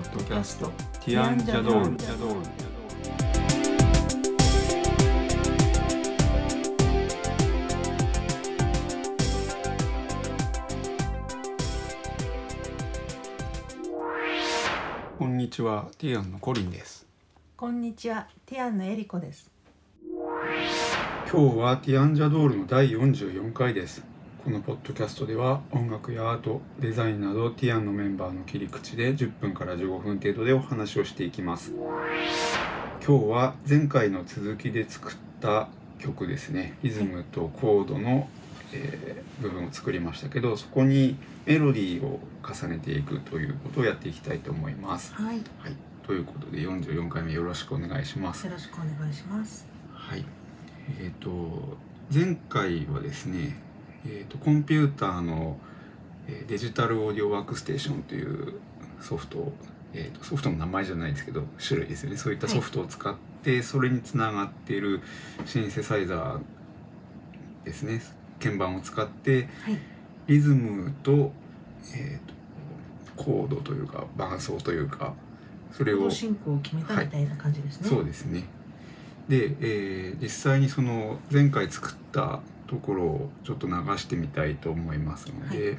ポッドキャスト。ティアンジャドール。こんにちは。ティアンのコリンです。こんにちは、ティアンのエリコです。今日はティアンジャドールの第44回ですこのポッドキャストでは音楽やアートデザインなどティアンのメンバーの切り口で10分から15分程度でお話をしていきます。今日は前回の続きで作った曲ですね。リズムとコードの、えー部分を作りましたけどそこにメロディーを重ねていくということをやっていきたいと思います。はい、よはい。ということで44回目よろしくお願いします。ろしくお願いします。はい。えっ、と前回はですね、えー、とコンピューターの、えーデジタルオーディオワークステーションというソフトを、えー、とソフトの名前じゃないですけど種類ですよねそういったソフトを使って、それにつながっているシンセサイザーですね鍵盤を使ってはい、リズムと,、えー、とコードというか伴奏というかそれを進行を決めたみたいな感じですね。そうですね。で、えー実際にその前回作ったところをちょっと流してみたいと思いますので、は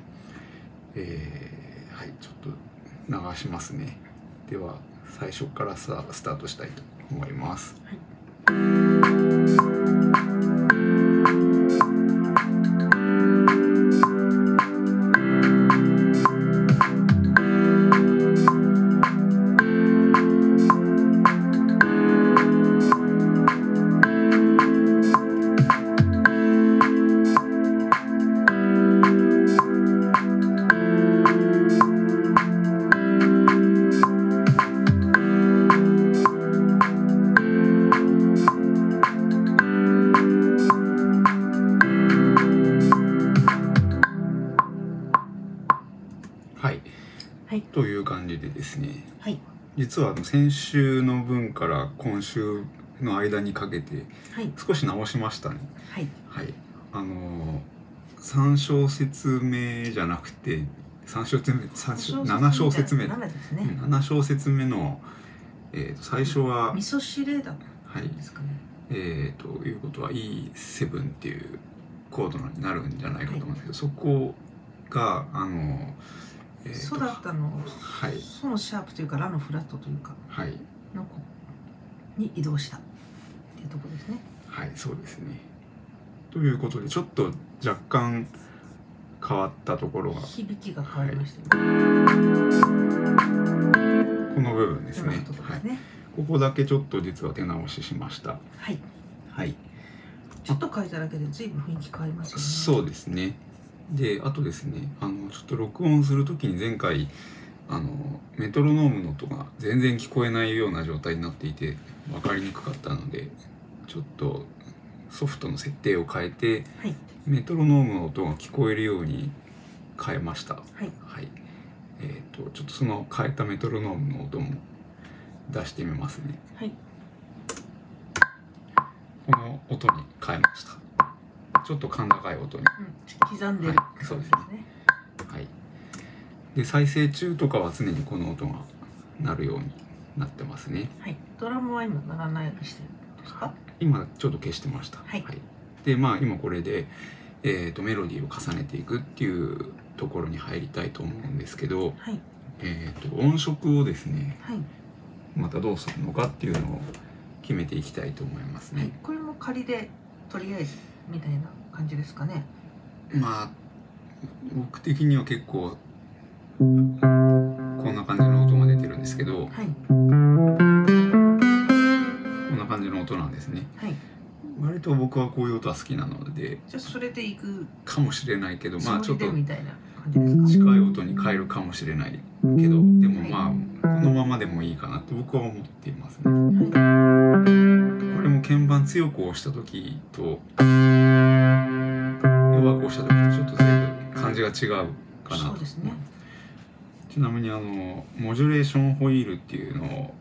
えーはい、ちょっと流しますね。では最初からさスタートしたいと思います。はい、の先週の分から今週の間にかけてはい、少し直しましたね。はい、はい、あの3小節目じゃなくて3小節目三小7小節目七ですね。7小節目の、えー、と最初は味噌汁だはいですかね。えー、ということは E7 っていうコードになるんじゃないかと思うんですけど、そこがあの、えーとソだったのを、はいソのシャープというかラのフラットというかはいのこに移動したっていうところですね。はいそうですね。ということでちょっと若干変わったところが響きが変わりましたよね。この部分ですねラの。ところはい。ここだけちょっと実は手直ししました。はい、はい。ちょっと変えただけで随分雰囲気変わりますよね。そうですね。で、あとですね、あのちょっと録音するときに前回あのメトロノームの音が全然聞こえないような状態になっていて分かりにくかったので、ちょっとソフトの設定を変えてはい、メトロノームの音が聞こえるように変えました。はい、はい。えっ、とちょっとその変えたメトロノームの音も出してみますね。はい、この音に変えました。ちょっと甲高い音に。うん、刻んでるはいそうですね。はい。で再生中とかは常にこの音が鳴るようになってますね。はい、ドラムは今ならないようにしてるんですか？今ちょっと消してました。はいでまあ今これで、えー、とメロディーを重ねていくっていうところに入りたいと思うんですけど、はい、えー、と音色をですねはい、またどうするのかっていうのを決めていきたいと思いますね。はい、これも仮でとりあえずみたいな感じですかね。まあ僕的には結構こんな感じの音が出てるんですけどはい、こんな感じの音なんですね。はい、割と僕はこういう音は好きなのでじゃあそれでいくかもしれないけどまあつちょっと。近い音に変えるかもしれないけどでもまあこのままでもいいかなって僕は思っていますね。はこれも鍵盤強く押した時と弱く押した時とちょっと随分感じが違うかい、なとそうですね。ちなみにあのモジュレーションホイールっていうのを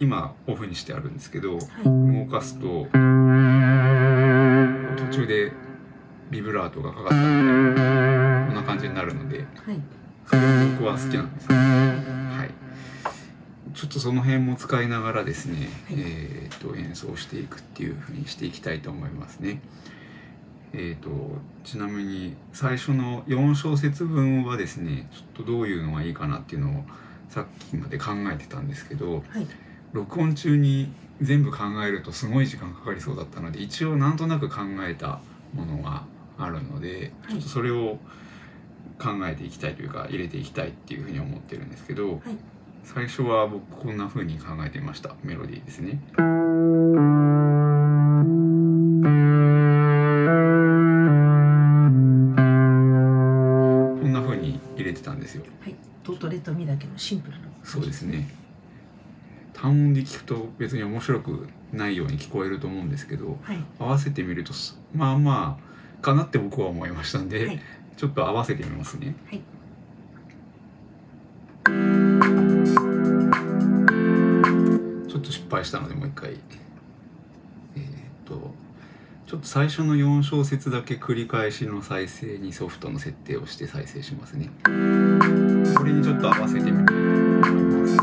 今オフにしてあるんですけどはい、動かすと途中でビブラートがかかったみたいなこんな感じになるのではい、僕は好きなんですね。はい。ちょっとその辺も使いながらですね、はいえー、と演奏していくっていう風にしていきたいと思いますね。えー、とちなみに最初の4小節分はですねちょっとどういうのがいいかなっていうのをさっきまで考えてたんですけどはい。録音中に全部考えるとすごい時間かかりそうだったので一応なんとなく考えたものがあるのではい。ちょっとそれを考えていきたいというか入れていきたいっていうふうに思ってるんですけど、はい。最初は僕こんな風に考えてみました。メロディーですね。入れてたんですよ。はいドとレとミだけのシンプルなそうですね。単音で聞くと別に面白くないように聞こえると思うんですけどはい合わせてみるとすまあまあかなって僕は思いましたんで、はいちょっと合わせてみますね。はいちょっと失敗したのでもう一回。ちょっと最初の4小節だけ繰り返しの再生にソフトの設定をして再生しますね。これにちょっと合わせてみたいと思います。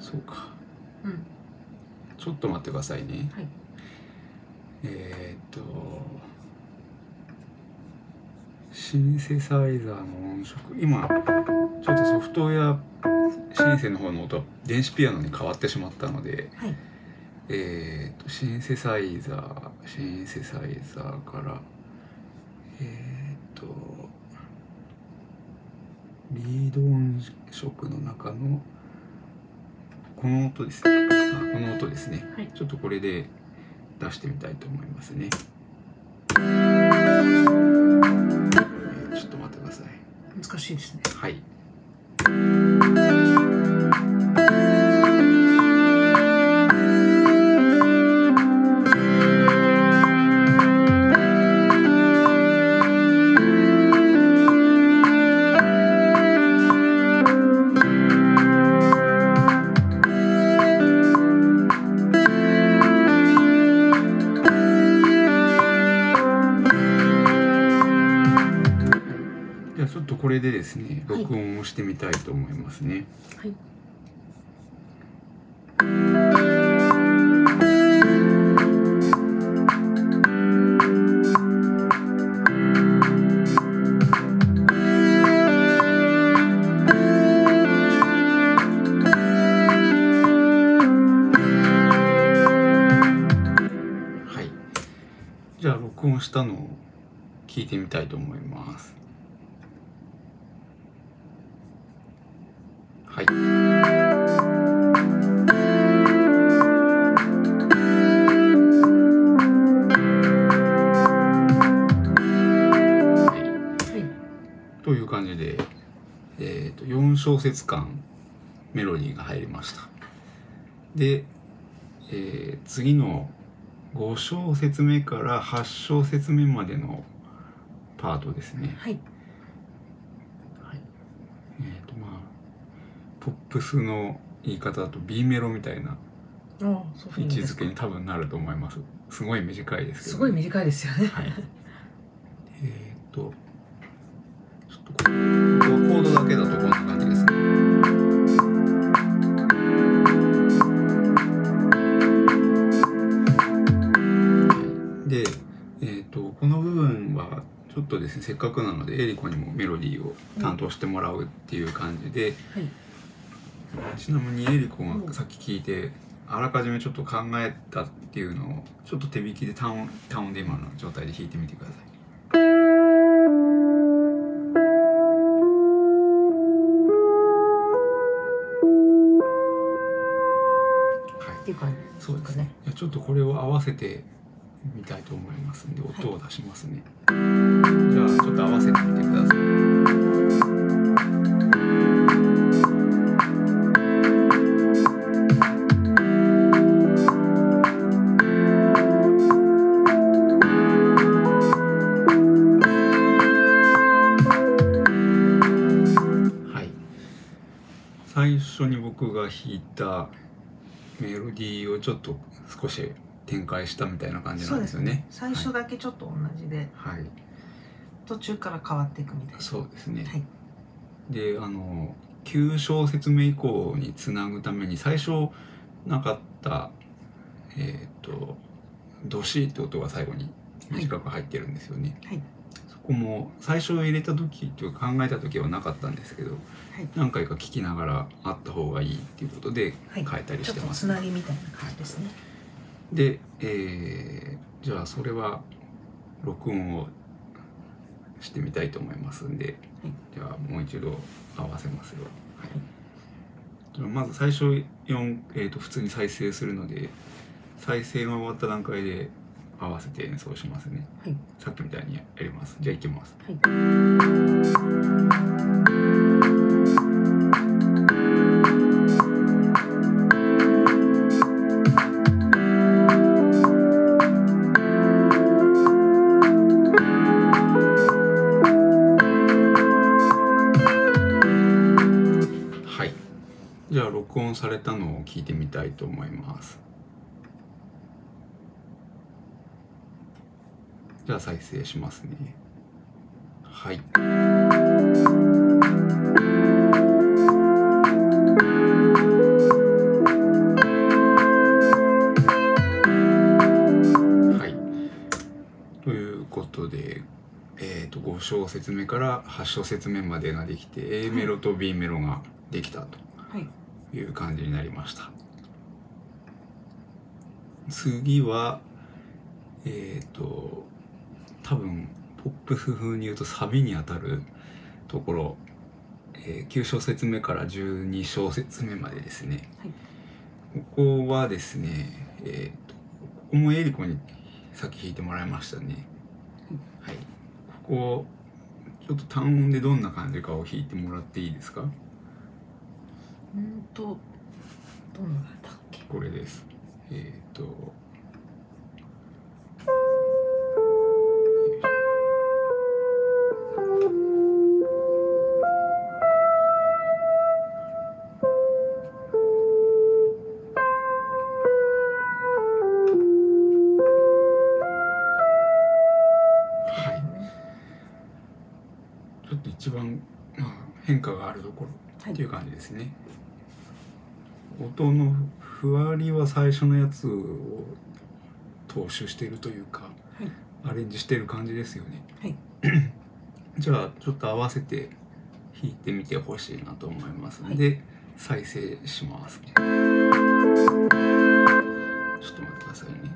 そうか。うんちょっと待ってくださいね。はいえーっとシンセサイザーの音色。今ちょっとソフトウェアシンセの方の音は電子ピアノに変わってしまったのではい。えーっとシンセサイザーシンセサイザーからえーっとリード音色の中のこの音ですね。あこの音ですね、はい。ちょっとこれで出してみたいと思いますね、難しいですね。はい。じゃあ録音したのを聞いてみたいと思います。という感じで、えー、と4小節間メロディーが入りました。で、えー次の5小節目から8小節目までのパートですね、はい。はい、えっ、とまあポップスの言い方だと B メロみたいな位置づけに多分なると思います。すごい短いですけど。すごい短いですよね。はい。えーっと、ちょっコードだけだとこんな感じですね。はいで、えーっと、この部分はちょっとですね、せっかくなので、エリコにもメロディーを担当してもらうっていう感じで、はいちなみにエリコがさっき聞いて、あらかじめちょっと考えたっていうのをちょっと手弾きで単音単音で今の状態で弾いてみてください。ちょっとこれを合わせてみたいと思いますんで音を出しますね。じゃあちょっと合わせてみてください。はい。最初に僕が弾いたメロディーをちょっと少し展開したみたいな感じそうんですよね。ね。最初だけちょっと同じで、はい、途中から変わっていくみたいな。そうですね、はい。であの9小節目以降につなぐために最初なかったえっ、と「どし」って音が最後に短く入ってるんですよね、はい。そこも最初入れた時というか考えた時はなかったんですけどはい。何回か聞きながらあった方がいいっていうことではい。変えたりちょってとつします、なぎみたいな感じですね。で、えーじゃあそれは録音をしてみたいと思いますんで、はい。じゃあもう一度合わせますよ、はい。まず最初4、えー、と普通に再生するので再生が終わった段階で合わせて演奏しますね。はい。さっきみたいにやります。じゃあいきます。はい。はい。じゃあ録音されたのを聞いてみたいと思いますじゃあ再生しますね。はい。はい。ということでえー、と5小節目から8小節目までができて A メロと B メロができたと。はい。いう感じになりました。次はえっ、と多分ポップス風に言うとサビにあたるところ、えー9小節目から12小節目までですね、ここはですねえっ、とここもエリコにさっき弾いてもらいましたね。はい。ここちょっと単音でどんな感じかを弾いてもらっていいですか？うんとどんなだっけ？これです。えっ、と。ですね。音のふわりは最初のやつを踏襲しているというか、はいアレンジしてる感じですよね。はい じゃあちょっと合わせて弾いてみてほしいなと思いますので、再生します。ちょっと待ってくださいね。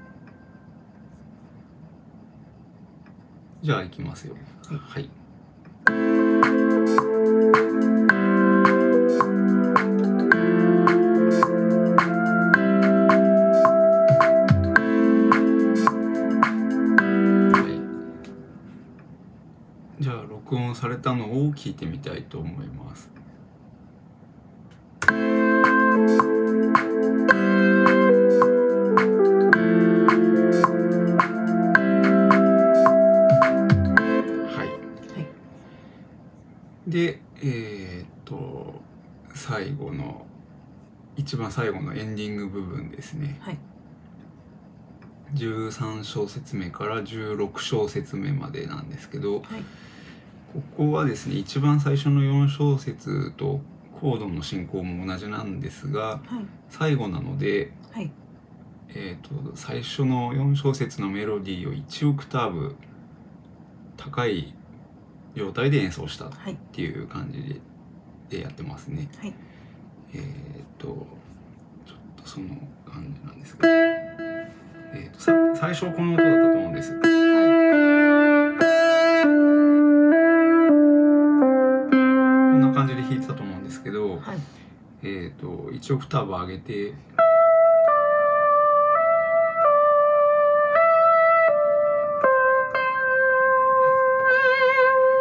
じゃあ行きますよ。はいはい。聞いてみたいと思います。はい。はいで、えーっと最後の一番最後のエンディング部分ですね。はい13小節目から16小節目までなんですけど、はいここはですね一番最初の4小節とコードの進行も同じなんですがはい最後なので、はいえー、と最初の4小節のメロディーを1オクターブ高い状態で演奏したっはいていう感じででやってますね。はいえっ、とちょっとその感じなんですが、えー、とさ最初この音だったと思うんです。えっ、と1オクターブ上げて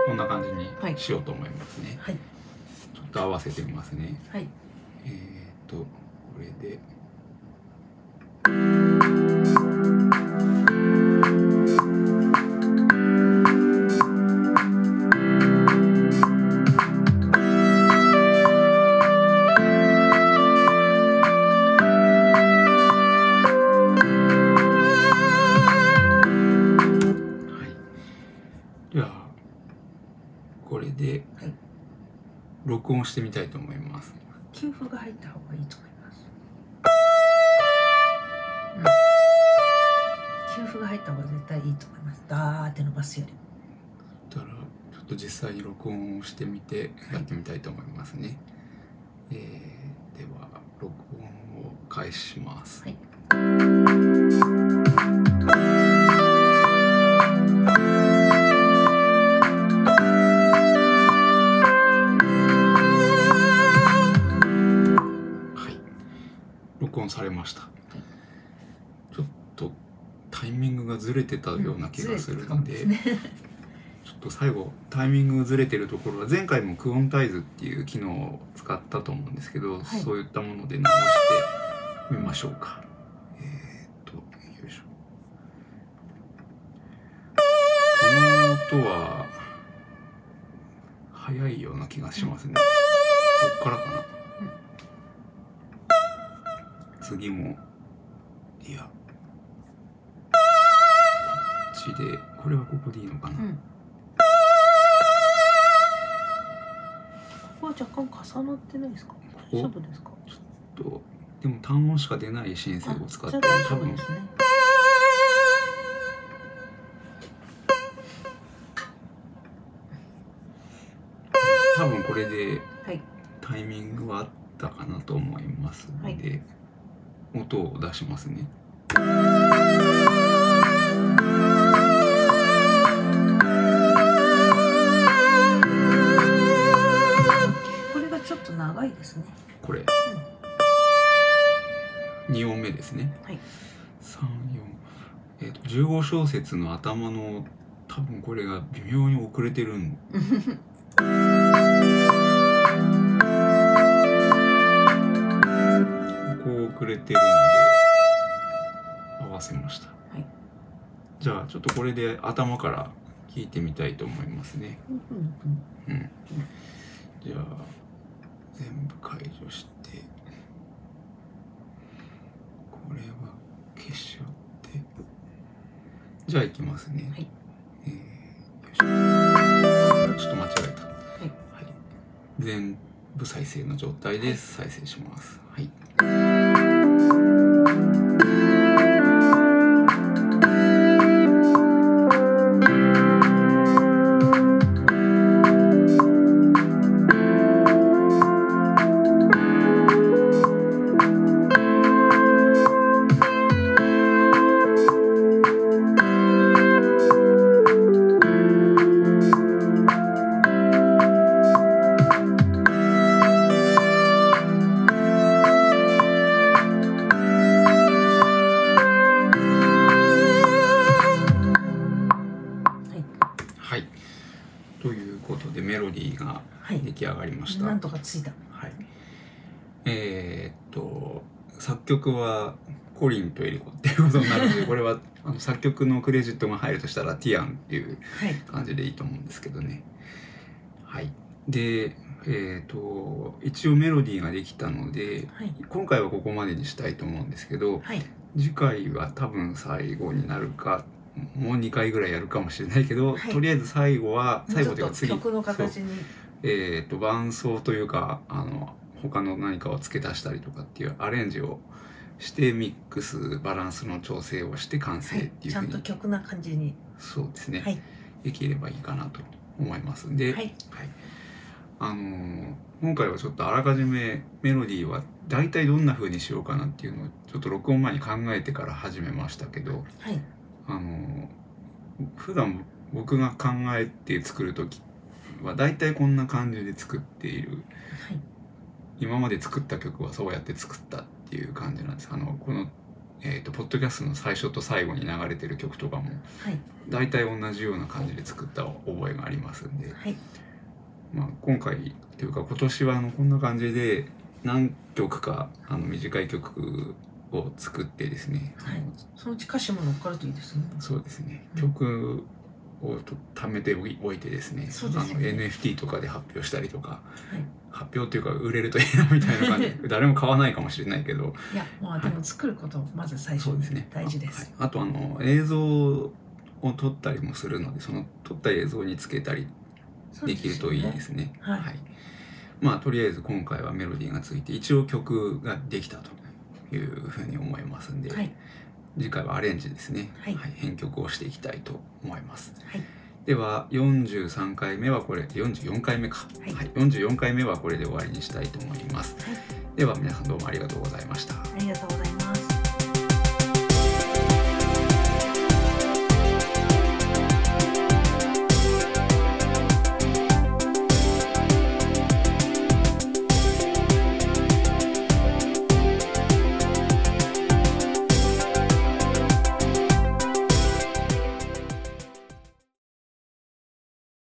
こんな感じにしようと思いますね。はいちょっと合わせてみますね。はいえっ、とこれで。録音してみたいと思います。給付が入った方がいいと思います、うん、給付が入った方が絶対いいと思います。ダーって伸ばすより。だからちょっと実際に録音をしてみてやってみたいと思いますね、えーでは録音を開始します、はいはい、れました。ちょっとタイミングがずれてたような気がするので、ずれてたかもですねちょっと最後タイミングずれてるところは前回もクオンタイズっていう機能を使ったと思うんですけど、はいそういったもので直してみましょうか。えー、っとよいしょ。この音は早いような気がしますね。こっからかな。次も。いや。こっちで。これはここでいいのかな、うん。ここは若干重なってないですか？大丈夫ですか？と。でも単音しか出ないシンセを使って。多分夫ですね。多分これではい。タイミングはあったかなと思いますので、音を出しますね。これがちょっと長いですね。これ、2音目ですね。はい。34えっ、と15小節の頭の多分これが微妙に遅れてるん ここ遅れてるので合わせました、はい。じゃあちょっとこれで頭から聞いてみたいと思いますね。うんうんうん。じゃあ全部解除してこれは消しちゃって。じゃあいきますね。はい。えーよいしょ。ちょっと間違えた。はい。はい、全部再生の状態で再生します。はい。はりました。なはい。んとかついたえーっと作曲はコリンとエリコっていうことになるので、これはあの作曲のクレジットが入るとしたらティアンっていうはい感じでいいと思うんですけどね。はい。で、えーっと一応メロディーができたので、はい今回はここまでにしたいと思うんですけど、はい次回は多分最後になるかもう2回ぐらいやるかもしれないけど、はいとりあえず最後は最後というか次曲の形にえー、と伴奏というかあの他の何かを付け足したりとかっていうアレンジをしてミックスバランスの調整をして完成はいちゃっていうふうんに、と曲な感じに。そうですね、はい。できればいいかなと思います。で、はい。あのー今回はちょっとあらかじめメロディーは大体どんな風にしようかなっていうのをちょっと録音前に考えてから始めましたけど、はい。あのー普段僕が考えて作る時は大体こんな感じで作っている。はい。今まで作った曲はそうやって作ったっていう感じなんです。あのこの、えー、とポッドキャストの最初と最後に流れてる曲とかもはい。大体同じような感じで作った覚えがありますんで、はい。まあ、今回というか今年はあのこんな感じで何曲かあの短い曲を作ってですね、はい。そのうち歌詞も乗っかるといいですね。そうですね。うん。曲をと貯めておいてですね。ね。あの NFT とかで発表したりとか、はい。発表っていうか売れるといいなみたいな感じ。で 誰も買わないかもしれないけど。いやまあでも作ることまず最初そうですね大事です。あ,、はい、あとあの映像を撮ったりもするのでその撮った映像につけたりできるといいですね。はい。まあとりあえず今回はメロディーがついて一応曲ができたというふうに思いますんで、はい次回はアレンジですね、はい。編曲をしていきたいと思います。はい。では43回目はこれ44回目か、はい。44回目はこれで終わりにしたいと思います。はい。では皆さんどうもありがとうございました。ありがとうございました